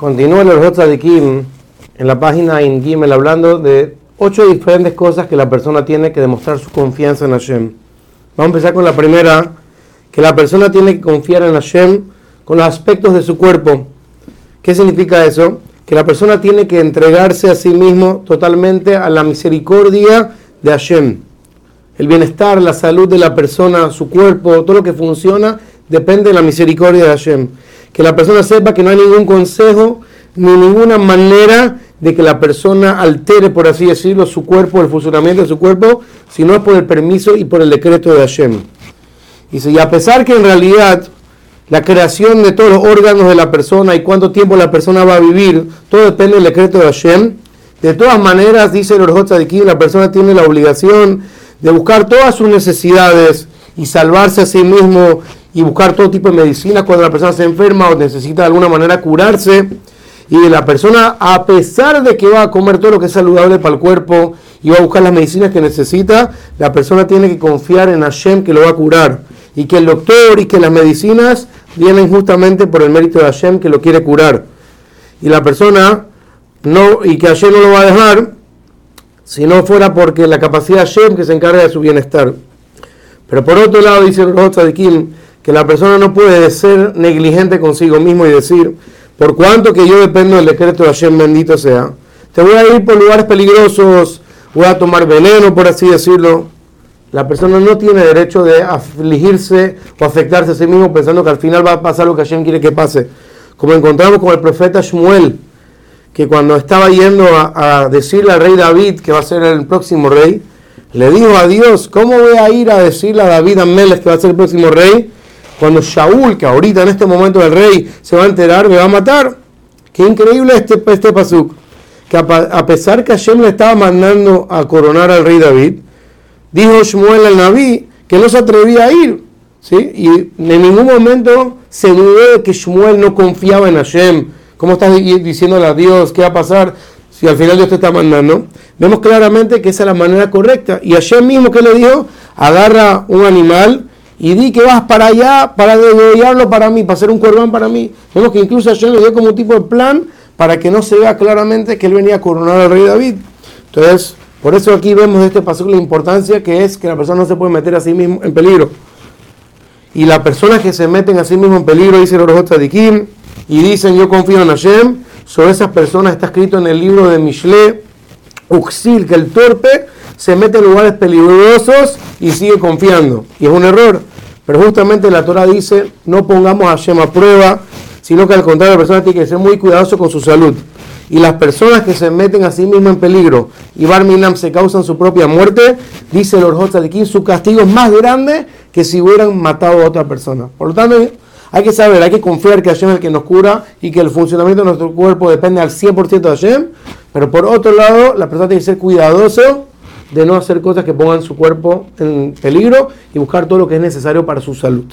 Continúa el Kim en la página en Gimel hablando de ocho diferentes cosas que la persona tiene que demostrar su confianza en Hashem. Vamos a empezar con la primera, que la persona tiene que confiar en Hashem con los aspectos de su cuerpo. ¿Qué significa eso? Que la persona tiene que entregarse a sí mismo totalmente a la misericordia de Hashem. El bienestar, la salud de la persona, su cuerpo, todo lo que funciona, depende de la misericordia de Hashem que la persona sepa que no hay ningún consejo ni ninguna manera de que la persona altere, por así decirlo, su cuerpo, el funcionamiento de su cuerpo, sino es por el permiso y por el decreto de Hashem. y a pesar que en realidad la creación de todos los órganos de la persona y cuánto tiempo la persona va a vivir, todo depende del decreto de Hashem, de todas maneras, dice el Orjot aquí, la persona tiene la obligación de buscar todas sus necesidades y salvarse a sí mismo y buscar todo tipo de medicina cuando la persona se enferma o necesita de alguna manera curarse. Y la persona, a pesar de que va a comer todo lo que es saludable para el cuerpo y va a buscar las medicinas que necesita, la persona tiene que confiar en Hashem que lo va a curar. Y que el doctor y que las medicinas vienen justamente por el mérito de Hashem que lo quiere curar. Y la persona, no, y que Hashem no lo va a dejar, si no fuera porque la capacidad de Hashem que se encarga de su bienestar. Pero por otro lado, dice el Kim que la persona no puede ser negligente consigo mismo y decir, por cuanto que yo dependo del decreto de Hashem, bendito sea, te voy a ir por lugares peligrosos, voy a tomar veneno, por así decirlo. La persona no tiene derecho de afligirse o afectarse a sí mismo pensando que al final va a pasar lo que Hashem quiere que pase. Como encontramos con el profeta Shmuel, que cuando estaba yendo a, decirle al rey David que va a ser el próximo rey, le dijo a Dios, ¿cómo voy a ir a decirle a David Ameles que va a ser el próximo rey? Cuando Shaul, que ahorita en este momento el rey se va a enterar, me va a matar. Qué increíble este, este pasuk. Que a, pesar que Hashem le estaba mandando a coronar al rey David, dijo Shmuel al Naví que no se atrevía a ir. ¿sí? Y en ningún momento se dudó de que Shmuel no confiaba en Hashem. ¿Cómo estás diciéndole a Dios qué va a pasar si al final Dios te está mandando? Vemos claramente que esa es la manera correcta. Y Hashem mismo que le dijo, agarra un animal y di que vas para allá para degollarlo para mí, para hacer un corbán para mí. Vemos que incluso Hashem le dio como tipo de plan para que no se vea claramente que él venía a coronar al rey David. Entonces, por eso aquí vemos este paso la importancia que es que la persona no se puede meter a sí mismo en peligro. Y las personas que se meten a sí mismo en peligro, dice el Kim, y dicen yo confío en Hashem, sobre esas personas está escrito en el libro de Mishle, Uxil, que el torpe se mete en lugares peligrosos y sigue confiando. Y es un error. Pero justamente la Torah dice, no pongamos a Hashem a prueba, sino que al contrario, la persona tiene que ser muy cuidadoso con su salud. Y las personas que se meten a sí mismas en peligro y Barminam se causan su propia muerte, dice el Orjot aquí, su castigo es más grande que si hubieran matado a otra persona. Por lo tanto, hay que saber, hay que confiar que Hashem es el que nos cura y que el funcionamiento de nuestro cuerpo depende al 100% de Hashem. Pero por otro lado, la persona tiene que ser cuidadoso de no hacer cosas que pongan su cuerpo en peligro y buscar todo lo que es necesario para su salud.